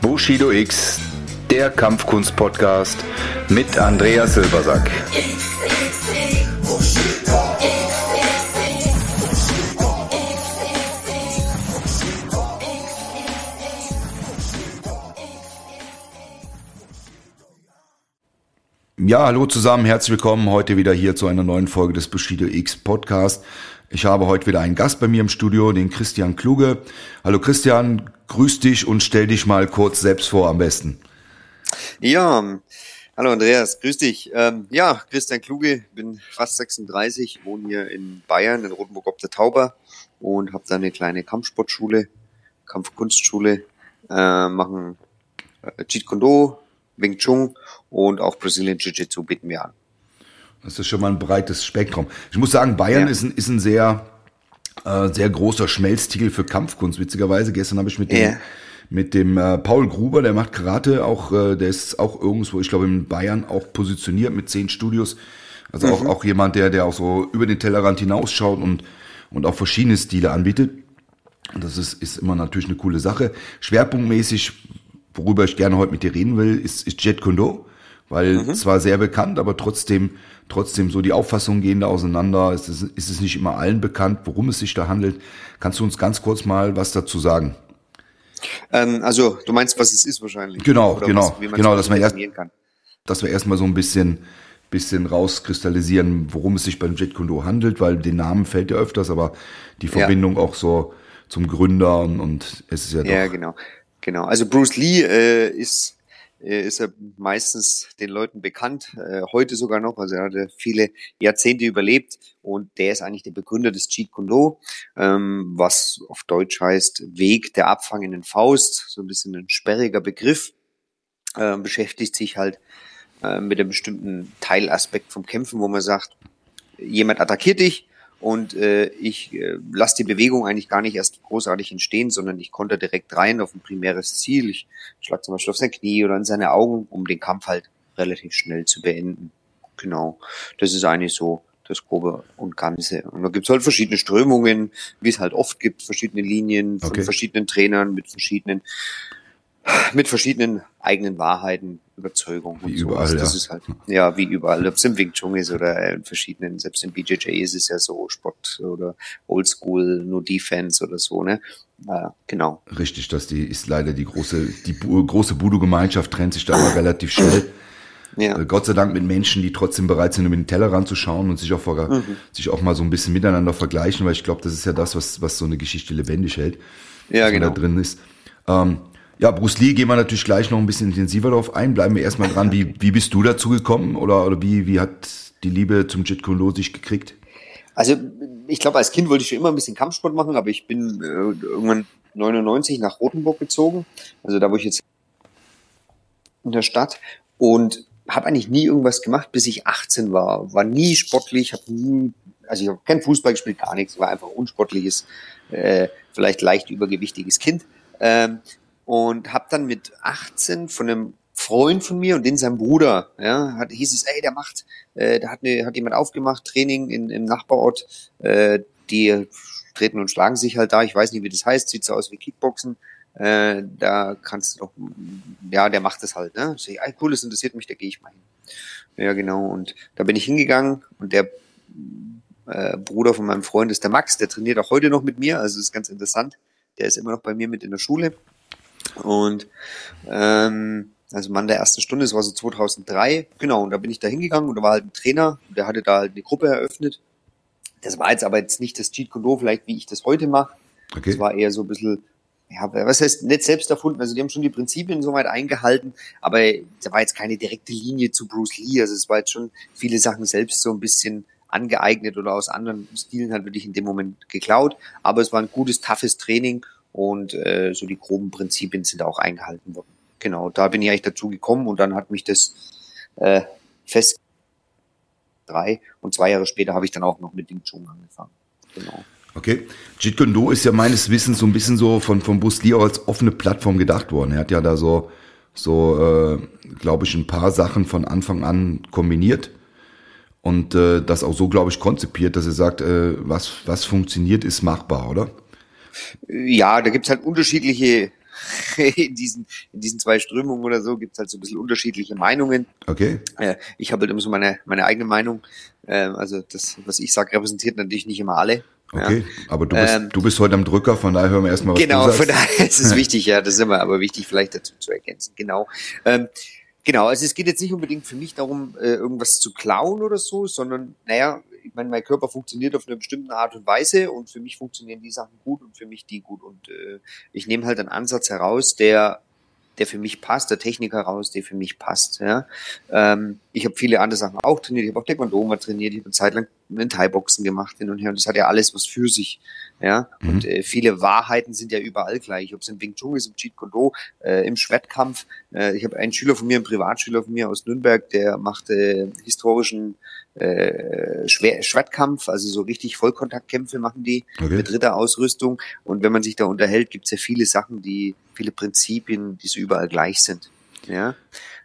Bushido X, der Kampfkunst-Podcast mit Andreas Silbersack. Ja, hallo zusammen, herzlich willkommen heute wieder hier zu einer neuen Folge des Bushido X Podcast. Ich habe heute wieder einen Gast bei mir im Studio, den Christian Kluge. Hallo Christian, grüß dich und stell dich mal kurz selbst vor am besten. Ja, hallo Andreas, grüß dich. Ähm, ja, Christian Kluge, bin fast 36, wohne hier in Bayern, in Rotenburg ob der Tauber und habe da eine kleine Kampfsportschule, Kampfkunstschule, äh, machen äh, Jeet Kune Wing Chun und auch Brazilian Jiu-Jitsu bieten wir an. Das ist schon mal ein breites Spektrum. Ich muss sagen, Bayern ja. ist, ein, ist ein sehr, äh, sehr großer Schmelztiegel für Kampfkunst. Witzigerweise, gestern habe ich mit dem, ja. mit dem äh, Paul Gruber, der macht Karate, auch, äh, der ist auch irgendwo, ich glaube, in Bayern auch positioniert mit zehn Studios. Also mhm. auch, auch jemand, der, der auch so über den Tellerrand hinausschaut und, und auch verschiedene Stile anbietet. Und das ist, ist immer natürlich eine coole Sache. Schwerpunktmäßig, worüber ich gerne heute mit dir reden will, ist, ist Jet Kundo weil mhm. zwar sehr bekannt, aber trotzdem trotzdem so die Auffassungen gehen da auseinander. Es ist, ist es nicht immer allen bekannt, worum es sich da handelt. Kannst du uns ganz kurz mal was dazu sagen? Ähm, also du meinst, was es ist wahrscheinlich? Genau, Oder genau, was, genau, dass man erst, kann. dass wir erstmal so ein bisschen bisschen rauskristallisieren, worum es sich beim Jet Kundo handelt, weil den Namen fällt ja öfters, aber die Verbindung ja. auch so zum Gründer und, und es ist ja doch. Ja, genau, genau. Also Bruce Lee äh, ist ist er meistens den Leuten bekannt, äh, heute sogar noch. Also er hatte viele Jahrzehnte überlebt und der ist eigentlich der Begründer des Jeet Kune Do, ähm, was auf Deutsch heißt Weg der abfangenden Faust, so ein bisschen ein sperriger Begriff, äh, beschäftigt sich halt äh, mit einem bestimmten Teilaspekt vom Kämpfen, wo man sagt, jemand attackiert dich, und äh, ich äh, lasse die Bewegung eigentlich gar nicht erst großartig entstehen, sondern ich konnte direkt rein auf ein primäres Ziel. Ich schlag zum Beispiel auf sein Knie oder in seine Augen, um den Kampf halt relativ schnell zu beenden. Genau, das ist eigentlich so das Grobe und Ganze. Und da gibt's halt verschiedene Strömungen, wie es halt oft gibt, verschiedene Linien von okay. verschiedenen Trainern mit verschiedenen mit verschiedenen eigenen Wahrheiten, Überzeugungen. Wie überall, das ja. ist halt, ja, wie überall. Ob es im Wing Chun ist oder in verschiedenen, selbst im BJJ ist es ja so, Sport oder Oldschool, nur Defense oder so, ne? Ja, genau. Richtig, dass die ist leider die große, die große Budo-Gemeinschaft trennt sich da immer relativ schnell. Ja. Äh, Gott sei Dank mit Menschen, die trotzdem bereit sind, über den Teller ranzuschauen und sich auch, vor, mhm. sich auch mal so ein bisschen miteinander vergleichen, weil ich glaube, das ist ja das, was, was so eine Geschichte lebendig hält. Ja, genau. Da drin ist. Ähm, ja, Bruce Lee gehen wir natürlich gleich noch ein bisschen intensiver darauf ein. Bleiben wir erstmal dran. Wie, wie bist du dazu gekommen oder, oder wie, wie hat die Liebe zum Jeet Kune Do sich gekriegt? Also ich glaube, als Kind wollte ich schon immer ein bisschen Kampfsport machen, aber ich bin äh, irgendwann 99 nach Rothenburg gezogen, also da wo ich jetzt in der Stadt und habe eigentlich nie irgendwas gemacht, bis ich 18 war. War nie sportlich, habe nie, also ich habe kein Fußball gespielt, gar nichts, war einfach unsportliches, äh, vielleicht leicht übergewichtiges Kind. Ähm, und habe dann mit 18 von einem Freund von mir und den sein Bruder, ja, hat, hieß es, ey, der macht, äh, da hat, ne, hat jemand aufgemacht, Training in, im Nachbarort, äh, die treten und schlagen sich halt da, ich weiß nicht, wie das heißt, sieht so aus wie Kickboxen, äh, da kannst du doch, ja, der macht das halt, ne? Sag, ey, cool, das interessiert mich, da gehe ich mal hin. Ja, genau, und da bin ich hingegangen und der äh, Bruder von meinem Freund ist der Max, der trainiert auch heute noch mit mir, also ist ganz interessant, der ist immer noch bei mir mit in der Schule und ähm, also Mann der ersten Stunde, das war so 2003, genau, und da bin ich da hingegangen und da war halt ein Trainer, der hatte da halt eine Gruppe eröffnet. Das war jetzt aber jetzt nicht das Cheat Code vielleicht, wie ich das heute mache. Okay. Das war eher so ein bisschen, ja, was heißt nicht selbst erfunden, also die haben schon die Prinzipien soweit eingehalten, aber da war jetzt keine direkte Linie zu Bruce Lee, also es war jetzt schon viele Sachen selbst so ein bisschen angeeignet oder aus anderen Stilen halt wirklich in dem Moment geklaut, aber es war ein gutes, toughes Training und äh, so die groben Prinzipien sind auch eingehalten worden. Genau, da bin ich eigentlich dazu gekommen und dann hat mich das äh, fest drei und zwei Jahre später habe ich dann auch noch mit Wing Chun angefangen. Genau. Okay. Jeet Kune Do ist ja meines Wissens so ein bisschen so von, von Bruce Lee auch als offene Plattform gedacht worden. Er hat ja da so, so äh, glaube ich, ein paar Sachen von Anfang an kombiniert. und äh, das auch so, glaube ich, konzipiert, dass er sagt, äh, was, was funktioniert, ist machbar, oder? Ja, da gibt's halt unterschiedliche, in diesen, in diesen zwei Strömungen oder so, gibt's halt so ein bisschen unterschiedliche Meinungen. Okay. Äh, ich habe halt immer so meine, meine eigene Meinung. Äh, also das, was ich sage, repräsentiert natürlich nicht immer alle. Okay, ja. aber du bist, ähm, du bist heute am Drücker, von daher hören wir erstmal, was genau, du sagst. Genau, von daher ist es wichtig, ja, das ist immer aber wichtig, vielleicht dazu zu ergänzen. Genau. Ähm, Genau, also es geht jetzt nicht unbedingt für mich darum, äh, irgendwas zu klauen oder so, sondern, naja, ich meine, mein Körper funktioniert auf eine bestimmte Art und Weise und für mich funktionieren die Sachen gut und für mich die gut. Und äh, ich nehme halt einen Ansatz heraus, der der für mich passt, der Technik heraus, der für mich passt. Ja. Ähm, ich habe viele andere Sachen auch trainiert, ich habe auch Taekwondo mal trainiert, ich habe eine Zeit lang einen Thai-Boxen gemacht hin und her und das hat ja alles was für sich. Ja. Mhm. Und äh, viele Wahrheiten sind ja überall gleich, ob es im Wing Chun ist, im Jeet Kune äh, im Schwertkampf. Äh, ich habe einen Schüler von mir, einen Privatschüler von mir aus Nürnberg, der macht äh, historischen äh, Schwer Schwertkampf, also so richtig Vollkontaktkämpfe machen die okay. mit Ritterausrüstung. Und wenn man sich da unterhält, gibt es ja viele Sachen, die, viele Prinzipien, die so überall gleich sind. Ja.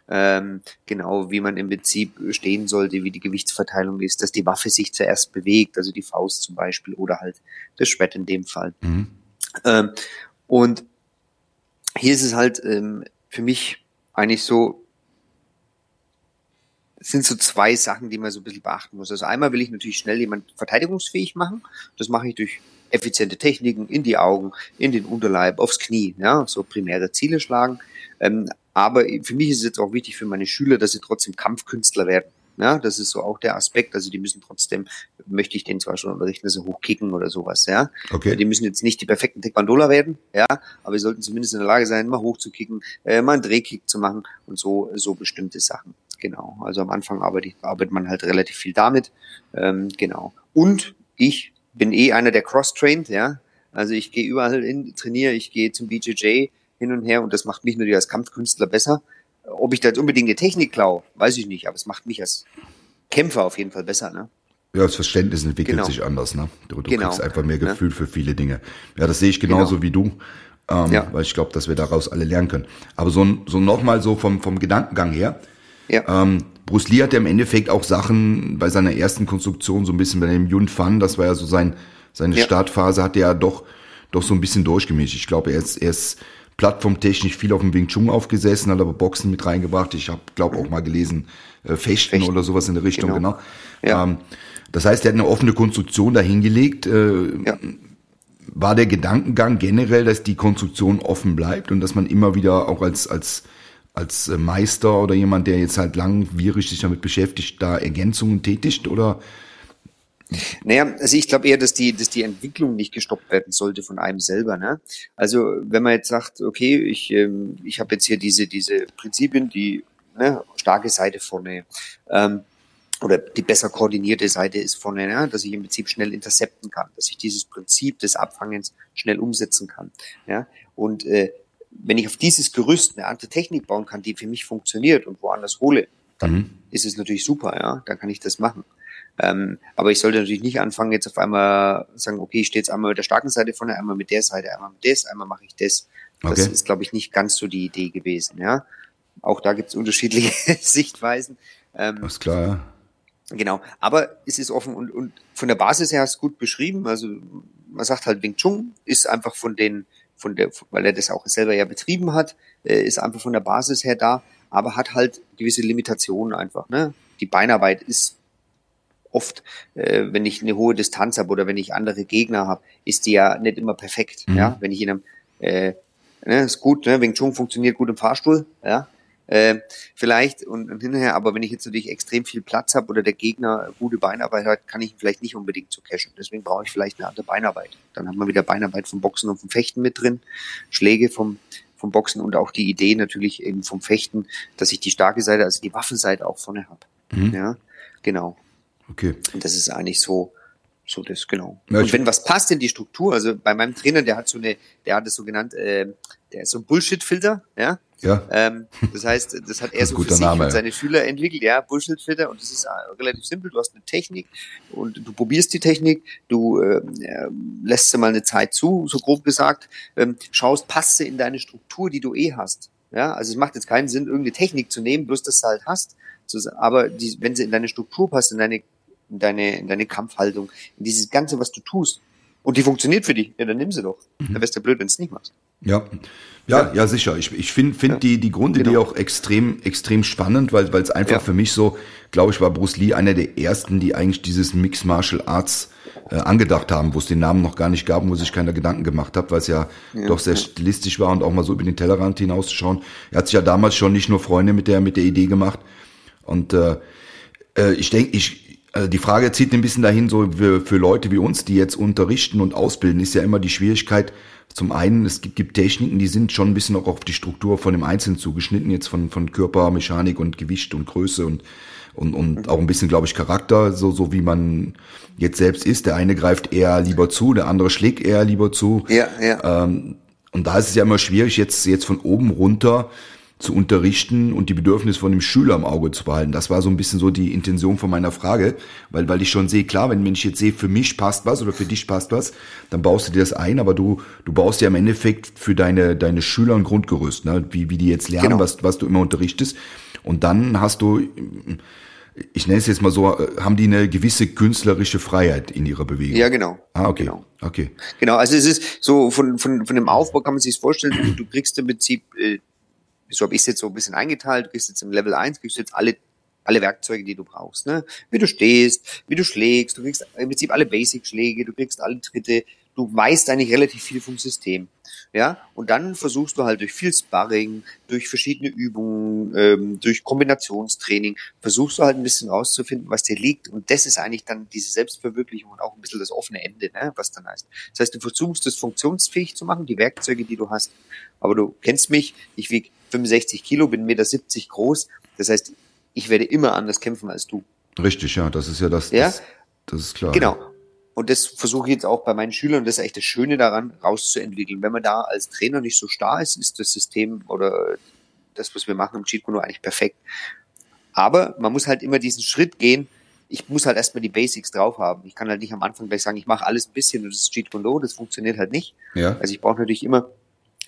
Ähm, genau, wie man im Prinzip stehen sollte, wie die Gewichtsverteilung ist, dass die Waffe sich zuerst bewegt, also die Faust zum Beispiel oder halt das Schwert in dem Fall. Mhm. Ähm, und hier ist es halt ähm, für mich eigentlich so, sind so zwei Sachen, die man so ein bisschen beachten muss. Also einmal will ich natürlich schnell jemand verteidigungsfähig machen. Das mache ich durch effiziente Techniken in die Augen, in den Unterleib, aufs Knie, ja, so primäre Ziele schlagen. Ähm, aber für mich ist es jetzt auch wichtig für meine Schüler, dass sie trotzdem Kampfkünstler werden. Ja, das ist so auch der Aspekt. Also die müssen trotzdem, möchte ich denen zwar schon unterrichten, dass sie hochkicken oder sowas, ja. Okay. Die müssen jetzt nicht die perfekten Taekwondoler werden, ja, aber sie sollten zumindest in der Lage sein, mal hochzukicken, äh, mal einen Drehkick zu machen und so, so bestimmte Sachen. Genau. Also am Anfang arbeitet, arbeitet man halt relativ viel damit. Ähm, genau. Und ich bin eh einer, der cross-trained, ja. Also ich gehe überall hin, trainiere, ich gehe zum BJJ hin und her und das macht mich natürlich als Kampfkünstler besser. Ob ich da jetzt unbedingt eine Technik klaue, weiß ich nicht, aber es macht mich als Kämpfer auf jeden Fall besser, ne? Ja, das Verständnis entwickelt genau. sich anders, ne? Du, du genau. kriegst einfach mehr Gefühl ja. für viele Dinge. Ja, das sehe ich genauso genau. wie du. Ähm, ja. Weil ich glaube, dass wir daraus alle lernen können. Aber so, so nochmal so vom, vom Gedankengang her, ja. Ähm, Bruce Lee hat ja im Endeffekt auch Sachen bei seiner ersten Konstruktion so ein bisschen bei dem Yun Fan, das war ja so sein, seine ja. Startphase, hat er ja doch, doch so ein bisschen durchgemischt. Ich glaube, er ist, er ist plattformtechnisch viel auf dem Wing Chun aufgesessen, hat aber Boxen mit reingebracht. Ich habe, glaube auch mal gelesen, äh, Fechten, Fechten, oder sowas in der Richtung, genau. genau. Ja. Ähm, das heißt, er hat eine offene Konstruktion dahingelegt. Äh, ja. War der Gedankengang generell, dass die Konstruktion offen bleibt und dass man immer wieder auch als, als als äh, Meister oder jemand, der jetzt halt langwierig sich damit beschäftigt, da Ergänzungen tätigt oder? Naja, also ich glaube eher, dass die, dass die Entwicklung nicht gestoppt werden sollte von einem selber. Ne? Also wenn man jetzt sagt, okay, ich, ähm, ich habe jetzt hier diese, diese Prinzipien, die ne, starke Seite vorne, ähm, oder die besser koordinierte Seite ist vorne, ne? dass ich im Prinzip schnell intercepten kann, dass ich dieses Prinzip des Abfangens schnell umsetzen kann. Ja? Und äh, wenn ich auf dieses Gerüst eine andere Technik bauen kann, die für mich funktioniert und woanders hole, dann mhm. ist es natürlich super, ja, dann kann ich das machen. Ähm, aber ich sollte natürlich nicht anfangen, jetzt auf einmal sagen, okay, ich stehe jetzt einmal mit der starken Seite vorne, einmal mit der Seite, einmal mit das, einmal mache ich das. Das okay. ist, glaube ich, nicht ganz so die Idee gewesen, ja. Auch da gibt es unterschiedliche Sichtweisen. Ähm, das ist klar, ja. Genau, aber es ist offen und, und von der Basis her hast du gut beschrieben. Also man sagt halt, Wing Chun ist einfach von den von der, weil er das auch selber ja betrieben hat, äh, ist einfach von der Basis her da, aber hat halt gewisse Limitationen einfach. Ne? Die Beinarbeit ist oft, äh, wenn ich eine hohe Distanz habe oder wenn ich andere Gegner habe, ist die ja nicht immer perfekt. Mhm. Ja, wenn ich in einem äh, ne, ist gut, ne? Wing Chun funktioniert gut im Fahrstuhl, ja, äh, vielleicht und, und hinterher, aber wenn ich jetzt natürlich extrem viel Platz habe oder der Gegner gute Beinarbeit hat, kann ich ihn vielleicht nicht unbedingt zu cashen. Deswegen brauche ich vielleicht eine andere Beinarbeit. Dann hat man wieder Beinarbeit vom Boxen und vom Fechten mit drin, Schläge vom, vom Boxen und auch die Idee natürlich eben vom Fechten, dass ich die starke Seite, also die Waffenseite auch vorne habe. Mhm. Ja, genau. Okay. Und das ist eigentlich so, so das, genau. Ja, und wenn was passt in die Struktur, also bei meinem Trainer, der hat so eine, der hat es so genannt, äh, der ist so ein Bullshit-Filter, ja. Ja. Ähm, das heißt, das hat er das so für sich Name, und seine Schüler entwickelt, ja, Bullshit-Filter und das ist äh, relativ simpel. Du hast eine Technik und du probierst die Technik, du äh, lässt sie mal eine Zeit zu, so grob gesagt, ähm, schaust, passt sie in deine Struktur, die du eh hast. Ja, also es macht jetzt keinen Sinn, irgendeine Technik zu nehmen, bloß dass du halt hast, Aber die, wenn sie in deine Struktur passt, in deine, in deine, in deine Kampfhaltung, in dieses Ganze, was du tust, und die funktioniert für dich, ja, dann nimm sie doch. Mhm. Dann wärst du blöd, wenn es nicht machst. Ja, ja, ja, sicher. Ich, ich finde find ja. die, die Grundidee genau. auch extrem, extrem spannend, weil es einfach ja. für mich so, glaube ich, war Bruce Lee einer der ersten, die eigentlich dieses Mixed Martial Arts äh, angedacht haben, wo es den Namen noch gar nicht gab, wo sich keiner Gedanken gemacht hat, weil es ja, ja, doch sehr stilistisch war und auch mal so über den Tellerrand hinauszuschauen. Er hat sich ja damals schon nicht nur Freunde mit der, mit der Idee gemacht. Und äh, äh ich denke, ich, also die Frage zieht ein bisschen dahin, so für, für Leute wie uns, die jetzt unterrichten und ausbilden, ist ja immer die Schwierigkeit, zum einen, es gibt, gibt Techniken, die sind schon ein bisschen auch auf die Struktur von dem Einzelnen zugeschnitten, jetzt von, von Körper, Mechanik und Gewicht und Größe und, und, und mhm. auch ein bisschen, glaube ich, Charakter, so, so wie man jetzt selbst ist. Der eine greift eher lieber zu, der andere schlägt eher lieber zu. Ja, ja. Ähm, und da ist es ja immer schwierig, jetzt, jetzt von oben runter zu unterrichten und die Bedürfnisse von dem Schüler im Auge zu behalten. Das war so ein bisschen so die Intention von meiner Frage, weil, weil ich schon sehe, klar, wenn, wenn ich jetzt sehe, für mich passt was oder für dich passt was, dann baust du dir das ein, aber du, du baust ja im Endeffekt für deine, deine Schüler ein Grundgerüst, ne? wie, wie die jetzt lernen, genau. was, was du immer unterrichtest. Und dann hast du, ich nenne es jetzt mal so, haben die eine gewisse künstlerische Freiheit in ihrer Bewegung. Ja, genau. Ah, okay. Genau. Okay. Genau, also es ist so von, von, von dem Aufbau kann man sich vorstellen, du, du kriegst im Prinzip äh, so ich es jetzt so ein bisschen eingeteilt, du kriegst jetzt im Level 1, kriegst jetzt alle, alle Werkzeuge, die du brauchst, ne? Wie du stehst, wie du schlägst, du kriegst im Prinzip alle Basic-Schläge, du kriegst alle Tritte, du weißt eigentlich relativ viel vom System. Ja, und dann versuchst du halt durch viel Sparring, durch verschiedene Übungen, ähm, durch Kombinationstraining, versuchst du halt ein bisschen rauszufinden, was dir liegt. Und das ist eigentlich dann diese Selbstverwirklichung und auch ein bisschen das offene Ende, ne, was dann heißt. Das heißt, du versuchst es funktionsfähig zu machen, die Werkzeuge, die du hast. Aber du kennst mich, ich wiege 65 Kilo, bin 1,70 Meter groß. Das heißt, ich werde immer anders kämpfen als du. Richtig, ja, das ist ja das, ja? das, das ist klar. Genau. Und das versuche ich jetzt auch bei meinen Schülern, das ist echt das Schöne daran, rauszuentwickeln. Wenn man da als Trainer nicht so starr ist, ist das System oder das, was wir machen im Cheat Kondo eigentlich perfekt. Aber man muss halt immer diesen Schritt gehen. Ich muss halt erstmal die Basics drauf haben. Ich kann halt nicht am Anfang gleich sagen, ich mache alles ein bisschen und das ist Cheat Kondo, das funktioniert halt nicht. Ja. Also ich brauche natürlich immer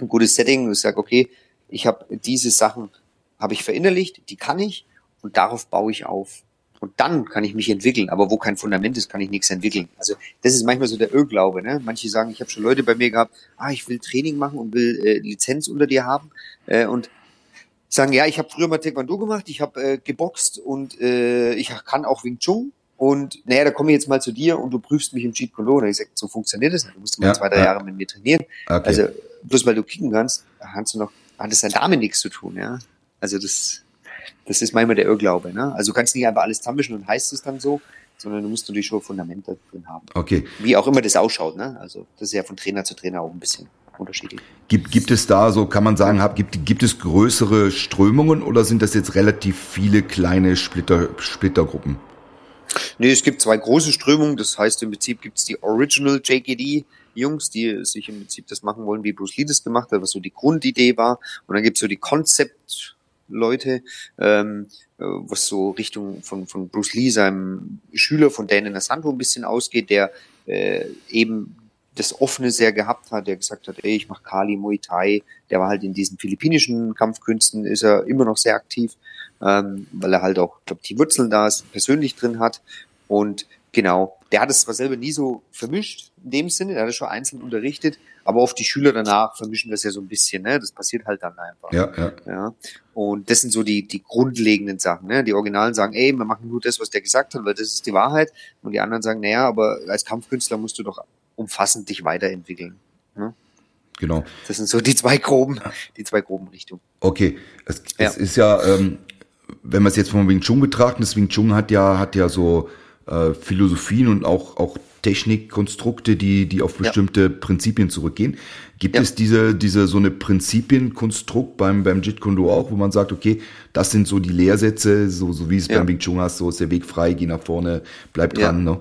ein gutes Setting und sage, okay, ich habe diese Sachen habe ich verinnerlicht, die kann ich und darauf baue ich auf. Und dann kann ich mich entwickeln. Aber wo kein Fundament ist, kann ich nichts entwickeln. Also das ist manchmal so der Irrglaube. Ne? Manche sagen, ich habe schon Leute bei mir gehabt, ah, ich will Training machen und will äh, Lizenz unter dir haben. Äh, und sagen, ja, ich habe früher mal Taekwondo gemacht, ich habe äh, geboxt und äh, ich kann auch Wing Chun. Und naja, da komme ich jetzt mal zu dir und du prüfst mich im Cheat Kondor. Und ich sage, so funktioniert das nicht. Du musst mal ja, zwei, drei ja. Jahre mit mir trainieren. Okay. Also bloß weil du kicken kannst, kannst du noch hat es dann damit nichts zu tun, ja. Also das, das ist manchmal der Irrglaube, ne? Also du kannst nicht einfach alles zusammenmischen und heißt es dann so, sondern du musst natürlich schon Fundamente drin haben. Okay. Wie auch immer das ausschaut, ne? Also das ist ja von Trainer zu Trainer auch ein bisschen unterschiedlich. Gibt, gibt es da, so kann man sagen, gibt, gibt es größere Strömungen oder sind das jetzt relativ viele kleine Splitter, Splittergruppen? Nee, es gibt zwei große Strömungen. Das heißt, im Prinzip gibt es die Original JKD, Jungs, die sich im Prinzip das machen wollen, wie Bruce Lee das gemacht hat, was so die Grundidee war. Und dann gibt's so die Concept-Leute, ähm, äh, was so Richtung von, von Bruce Lee, seinem Schüler von Daniel Assanto ein bisschen ausgeht, der äh, eben das Offene sehr gehabt hat, der gesagt hat, ey, ich mache Kali, Muay Thai, der war halt in diesen philippinischen Kampfkünsten, ist er immer noch sehr aktiv, ähm, weil er halt auch, glaube die Wurzeln da ist, persönlich drin hat und Genau. Der hat es zwar selber nie so vermischt, in dem Sinne, der hat es schon einzeln unterrichtet, aber oft die Schüler danach vermischen das ja so ein bisschen, ne? Das passiert halt dann einfach. Ja, ja. ja. Und das sind so die, die grundlegenden Sachen, ne? Die Originalen sagen, ey, wir machen nur das, was der gesagt hat, weil das ist die Wahrheit. Und die anderen sagen, naja, aber als Kampfkünstler musst du doch umfassend dich weiterentwickeln. Ne? Genau. Das sind so die zwei groben, die zwei groben Richtungen. Okay. Es, ja. es ist ja, ähm, wenn man es jetzt vom Wing Chun betrachtet, das Wing Chun hat ja, hat ja so, äh, Philosophien und auch, auch Technikkonstrukte, die, die auf bestimmte ja. Prinzipien zurückgehen. Gibt ja. es diese, diese, so eine Prinzipienkonstrukt beim, beim Jeet Kune Do auch, wo man sagt, okay, das sind so die Lehrsätze, so, so wie es ja. beim Wing Chun hast, so ist der Weg frei, geh nach vorne, bleib dran, ne?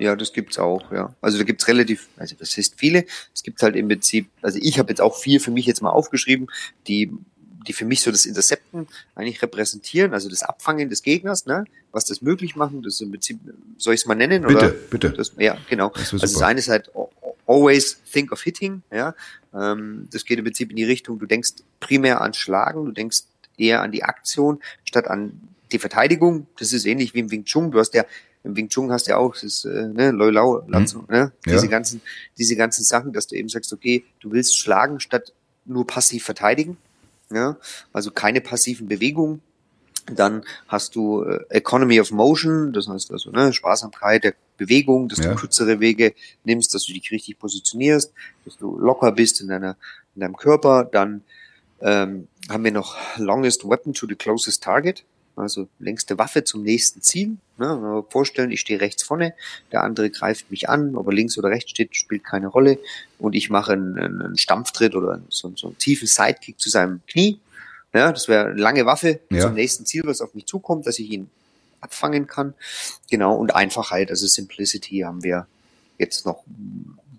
Ja, das gibt's auch, ja. Also da gibt's relativ, also das heißt viele. Es gibt halt im Prinzip, also ich habe jetzt auch vier für mich jetzt mal aufgeschrieben, die die für mich so das Intercepten eigentlich repräsentieren, also das Abfangen des Gegners, ne? was das möglich machen, das ist im Prinzip, soll ich es mal nennen? Bitte, oder? bitte. Das, ja, genau. Das also das eine ist halt always think of hitting, ja. Ähm, das geht im Prinzip in die Richtung, du denkst primär an Schlagen, du denkst eher an die Aktion, statt an die Verteidigung, das ist ähnlich wie im Wing Chun. Du hast ja, im Wing Chun hast du ja auch, das äh, ne, Loi Lau, Lanzo, mhm. ne? Diese ja. ganzen, diese ganzen Sachen, dass du eben sagst, okay, du willst schlagen statt nur passiv verteidigen. Ja? Also keine passiven Bewegungen. Dann hast du äh, Economy of Motion, das heißt also ne, Sparsamkeit der Bewegung, dass ja. du kürzere Wege nimmst, dass du dich richtig positionierst, dass du locker bist in deiner in deinem Körper. Dann ähm, haben wir noch Longest Weapon to the Closest Target also längste Waffe zum nächsten Ziel. Ne? Vorstellen, ich stehe rechts vorne, der andere greift mich an, ob er links oder rechts steht, spielt keine Rolle. Und ich mache einen, einen Stampftritt oder so, so einen tiefen Sidekick zu seinem Knie. Ja, das wäre eine lange Waffe ja. zum nächsten Ziel, was auf mich zukommt, dass ich ihn abfangen kann. Genau, und Einfachheit, also Simplicity haben wir jetzt noch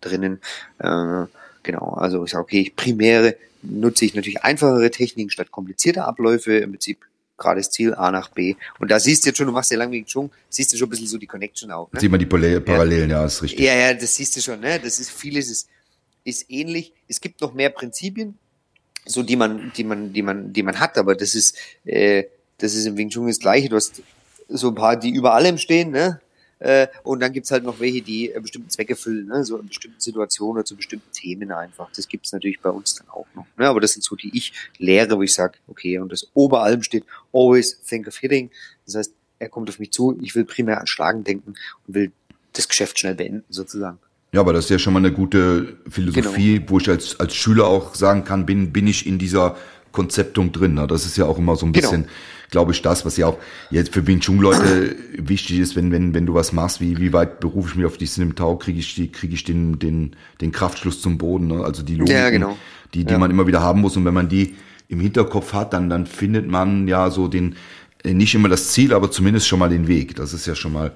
drinnen. Äh, genau, also ich sage, okay, ich primäre nutze ich natürlich einfachere Techniken statt komplizierte Abläufe. Im Prinzip gerade das Ziel A nach B. Und da siehst du jetzt schon, du machst ja lang Wing Chun, siehst du schon ein bisschen so die Connection auch. Ne? Sieht man die Parallelen, ja. ja, ist richtig. Ja, ja, das siehst du schon, ne? Das ist vieles ist, ist ähnlich. Es gibt noch mehr Prinzipien, so die man, die man, die man, die man hat, aber das ist, äh, das ist im Wing Chun das Gleiche. Du hast so ein paar, die über allem stehen, ne? Äh, und dann gibt's halt noch welche, die äh, bestimmten Zwecke füllen, ne? so in bestimmten Situationen oder zu bestimmten Themen einfach. Das gibt's natürlich bei uns dann auch noch. Ne? Aber das sind so die ich lehre, wo ich sage, okay, und das ober allem steht, always think of hitting. Das heißt, er kommt auf mich zu, ich will primär an Schlagen denken und will das Geschäft schnell beenden, sozusagen. Ja, aber das ist ja schon mal eine gute Philosophie, genau. wo ich als, als Schüler auch sagen kann, bin, bin ich in dieser Konzeptung drin. Ne? Das ist ja auch immer so ein genau. bisschen, genau. Glaube ich, das, was ja auch jetzt für Wing Chun Leute wichtig ist, wenn, wenn, wenn du was machst, wie, wie weit berufe ich mich auf die Sim Tau, kriege ich, die, kriege ich den, den, den Kraftschluss zum Boden, ne? also die Logik, ja, genau. die, die ja. man immer wieder haben muss. Und wenn man die im Hinterkopf hat, dann, dann findet man ja so den, nicht immer das Ziel, aber zumindest schon mal den Weg. Das ist ja schon mal,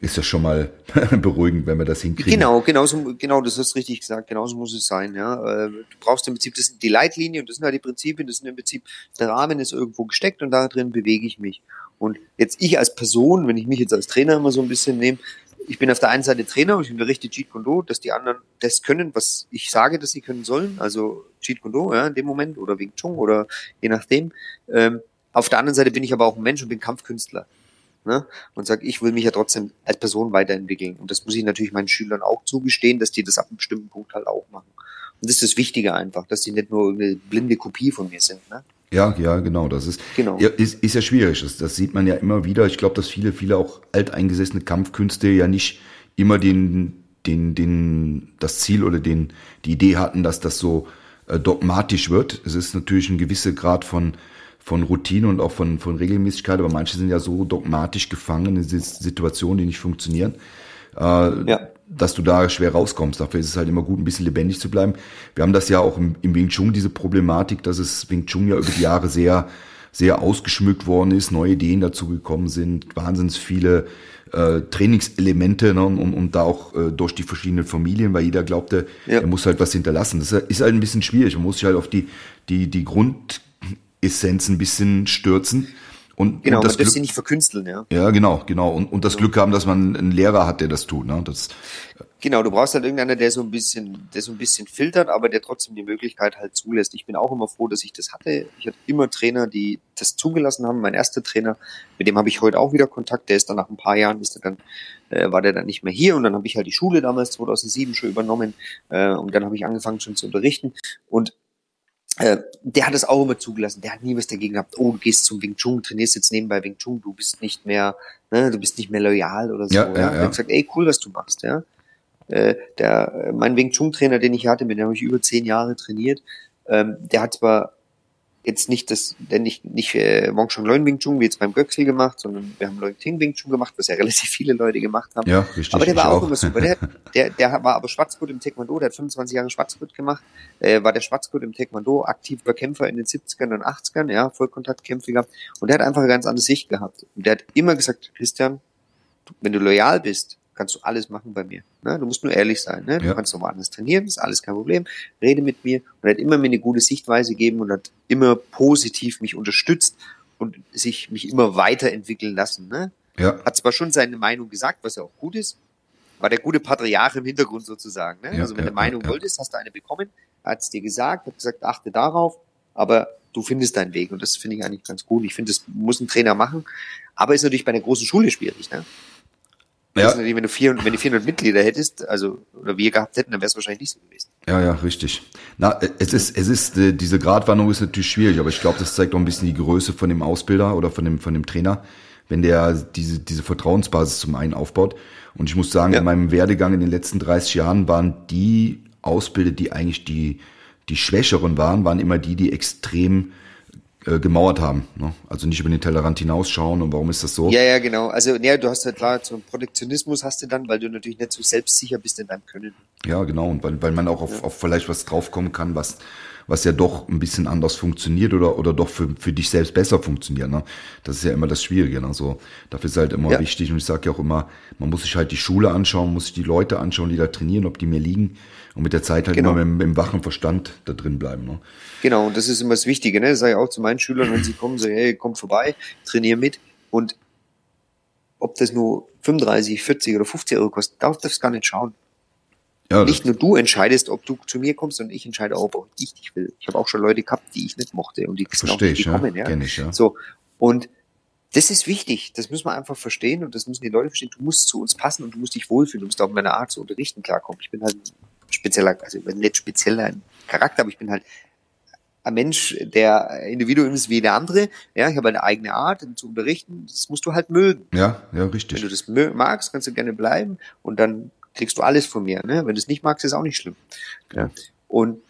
ist ja schon mal beruhigend, wenn wir das hinkriegen. Genau, genauso, genau, das hast richtig gesagt, genauso muss es sein, ja. Äh, du brauchst im Prinzip, das sind die Leitlinien und das sind halt die Prinzipien, das sind im Prinzip, der Rahmen ist irgendwo gesteckt und da drin bewege ich mich. Und jetzt ich als Person, wenn ich mich jetzt als Trainer immer so ein bisschen nehme, ich bin auf der einen Seite Trainer und ich unterrichte Jeet Kune dass die anderen das können, was ich sage, dass sie können sollen, also Jeet Kune ja, in dem Moment oder Wing Chun oder je nachdem. Ähm, auf der anderen Seite bin ich aber auch ein Mensch und bin Kampfkünstler. Ne? Und sage, ich will mich ja trotzdem als Person weiterentwickeln. Und das muss ich natürlich meinen Schülern auch zugestehen, dass die das ab einem bestimmten Punkt halt auch machen. Und das ist das Wichtige einfach, dass die nicht nur eine blinde Kopie von mir sind. Ne? Ja, ja, genau. Das ist, genau. Ja, ist, ist ja schwierig. Das, das sieht man ja immer wieder. Ich glaube, dass viele, viele auch alteingesessene Kampfkünste ja nicht immer den, den, den, das Ziel oder den, die Idee hatten, dass das so äh, dogmatisch wird. Es ist natürlich ein gewisser Grad von von Routine und auch von, von Regelmäßigkeit, aber manche sind ja so dogmatisch gefangen in Situationen, die nicht funktionieren, äh, ja. dass du da schwer rauskommst. Dafür ist es halt immer gut, ein bisschen lebendig zu bleiben. Wir haben das ja auch im, im Wing Chun, diese Problematik, dass es Wing Chun ja über die Jahre sehr, sehr ausgeschmückt worden ist, neue Ideen dazu gekommen sind, wahnsinnig viele äh, Trainingselemente ne, und, und da auch äh, durch die verschiedenen Familien, weil jeder glaubte, ja. er muss halt was hinterlassen. Das ist halt ein bisschen schwierig. Man muss sich halt auf die, die, die Grund, Essenz ein bisschen stürzen. Und, genau, und das man darf sie nicht verkünsteln, ja. Ja, genau, genau. Und, und das genau. Glück haben, dass man einen Lehrer hat, der das tut. Ne? Das, genau, du brauchst halt irgendeiner, der so ein bisschen, der so ein bisschen filtert, aber der trotzdem die Möglichkeit halt zulässt. Ich bin auch immer froh, dass ich das hatte. Ich hatte immer Trainer, die das zugelassen haben. Mein erster Trainer, mit dem habe ich heute auch wieder Kontakt. Der ist dann nach ein paar Jahren, ist dann, äh, war der dann nicht mehr hier und dann habe ich halt die Schule damals 2007 schon übernommen äh, und dann habe ich angefangen schon zu unterrichten und äh, der hat es auch immer zugelassen. Der hat nie was dagegen gehabt. Oh, du gehst zum Wing Chun, trainierst jetzt nebenbei Wing Chun, du bist nicht mehr, ne, du bist nicht mehr loyal oder so. Ja, ja, ja. Der hat gesagt, ey, cool, was du machst, ja. Äh, der, mein Wing Chun Trainer, den ich hatte, mit dem habe ich über zehn Jahre trainiert, ähm, der hat zwar jetzt nicht das, denn nicht, nicht äh, Wong Chong Leun Wing Chun wie jetzt beim Göxel gemacht, sondern wir haben Leung Ting Wing Chun gemacht, was ja relativ viele Leute gemacht haben. Ja, richtig, aber der war auch, auch immer super. Der, der, der war aber Schwarzgurt im Taekwondo, der hat 25 Jahre Schwarzgurt gemacht, äh, war der Schwarzgurt im Taekwondo, aktiver Kämpfer in den 70ern und 80ern, ja, Vollkontaktkämpfer gehabt und der hat einfach eine ganz andere Sicht gehabt. Und der hat immer gesagt, Christian, wenn du loyal bist, kannst du alles machen bei mir. Ne? Du musst nur ehrlich sein. Ne? Du ja. kannst noch woanders trainieren, ist alles kein Problem. Rede mit mir und hat immer mir eine gute Sichtweise gegeben und hat immer positiv mich unterstützt und sich mich immer weiterentwickeln lassen. Ne? Ja. Hat zwar schon seine Meinung gesagt, was ja auch gut ist, war der gute Patriarch im Hintergrund sozusagen. Ne? Ja, also wenn ja, du Meinung wolltest, hast du eine bekommen, hat es dir gesagt, hat gesagt, achte darauf, aber du findest deinen Weg und das finde ich eigentlich ganz gut. Ich finde, das muss ein Trainer machen, aber ist natürlich bei einer großen Schule schwierig, ne? Ja. Wenn du, 400, wenn du 400 Mitglieder hättest, also oder wir gehabt hätten, dann wäre es wahrscheinlich nicht so gewesen. Ja, ja, richtig. Na, es ist, es ist, äh, diese Gratwanderung ist natürlich schwierig, aber ich glaube, das zeigt auch ein bisschen die Größe von dem Ausbilder oder von dem, von dem Trainer, wenn der diese, diese Vertrauensbasis zum einen aufbaut. Und ich muss sagen, ja. in meinem Werdegang in den letzten 30 Jahren waren die Ausbilder, die eigentlich die, die Schwächeren waren, waren immer die, die extrem äh, gemauert haben. Ne? Also nicht über den Tellerrand hinausschauen und warum ist das so? Ja, ja, genau. Also ja, du hast ja klar, so einen Protektionismus hast du dann, weil du natürlich nicht so selbstsicher bist in deinem Können. Ja, genau. Und weil, weil man auch auf, ja. auf vielleicht was draufkommen kann, was was ja doch ein bisschen anders funktioniert oder, oder doch für, für dich selbst besser funktioniert. Ne? Das ist ja immer das Schwierige. Ne? So, dafür ist halt immer ja. wichtig und ich sage ja auch immer, man muss sich halt die Schule anschauen, muss sich die Leute anschauen, die da trainieren, ob die mir liegen und mit der Zeit halt genau. immer mit, mit dem wachen Verstand da drin bleiben. Ne? Genau, und das ist immer das Wichtige. Ne? Das sage ich auch zu meinen Schülern, wenn sie kommen, so, hey, komm vorbei, trainier mit und ob das nur 35, 40 oder 50 Euro kostet, darf das gar nicht schauen. Ja, nicht nur du entscheidest, ob du zu mir kommst, sondern ich entscheide auch, ob ich dich will. Ich habe auch schon Leute gehabt, die ich nicht mochte und die sind auch nicht gekommen. Ja? ja? Ich, ja. So und das ist wichtig. Das muss man einfach verstehen und das müssen die Leute verstehen. Du musst zu uns passen und du musst dich wohlfühlen. Du musst auch mit meiner Art zu unterrichten klarkommen. Ich bin halt spezieller, also nicht spezieller Charakter, aber ich bin halt ein Mensch, der Individuum ist wie der andere. Ja, ich habe eine eigene Art zu unterrichten. Das musst du halt mögen. Ja, ja, richtig. Wenn du das magst, kannst du gerne bleiben und dann kriegst du alles von mir. Ne? Wenn du es nicht magst, ist auch nicht schlimm. Ja. Und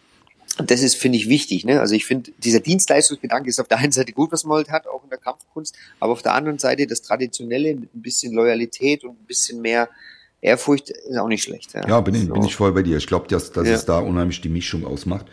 das ist, finde ich, wichtig. Ne? Also ich finde, dieser Dienstleistungsgedanke ist auf der einen Seite gut, was man halt hat, auch in der Kampfkunst, aber auf der anderen Seite das Traditionelle mit ein bisschen Loyalität und ein bisschen mehr Ehrfurcht ist auch nicht schlecht. Ja, ja bin, ich, so. bin ich voll bei dir. Ich glaube, dass, dass ja. es da unheimlich die Mischung ausmacht.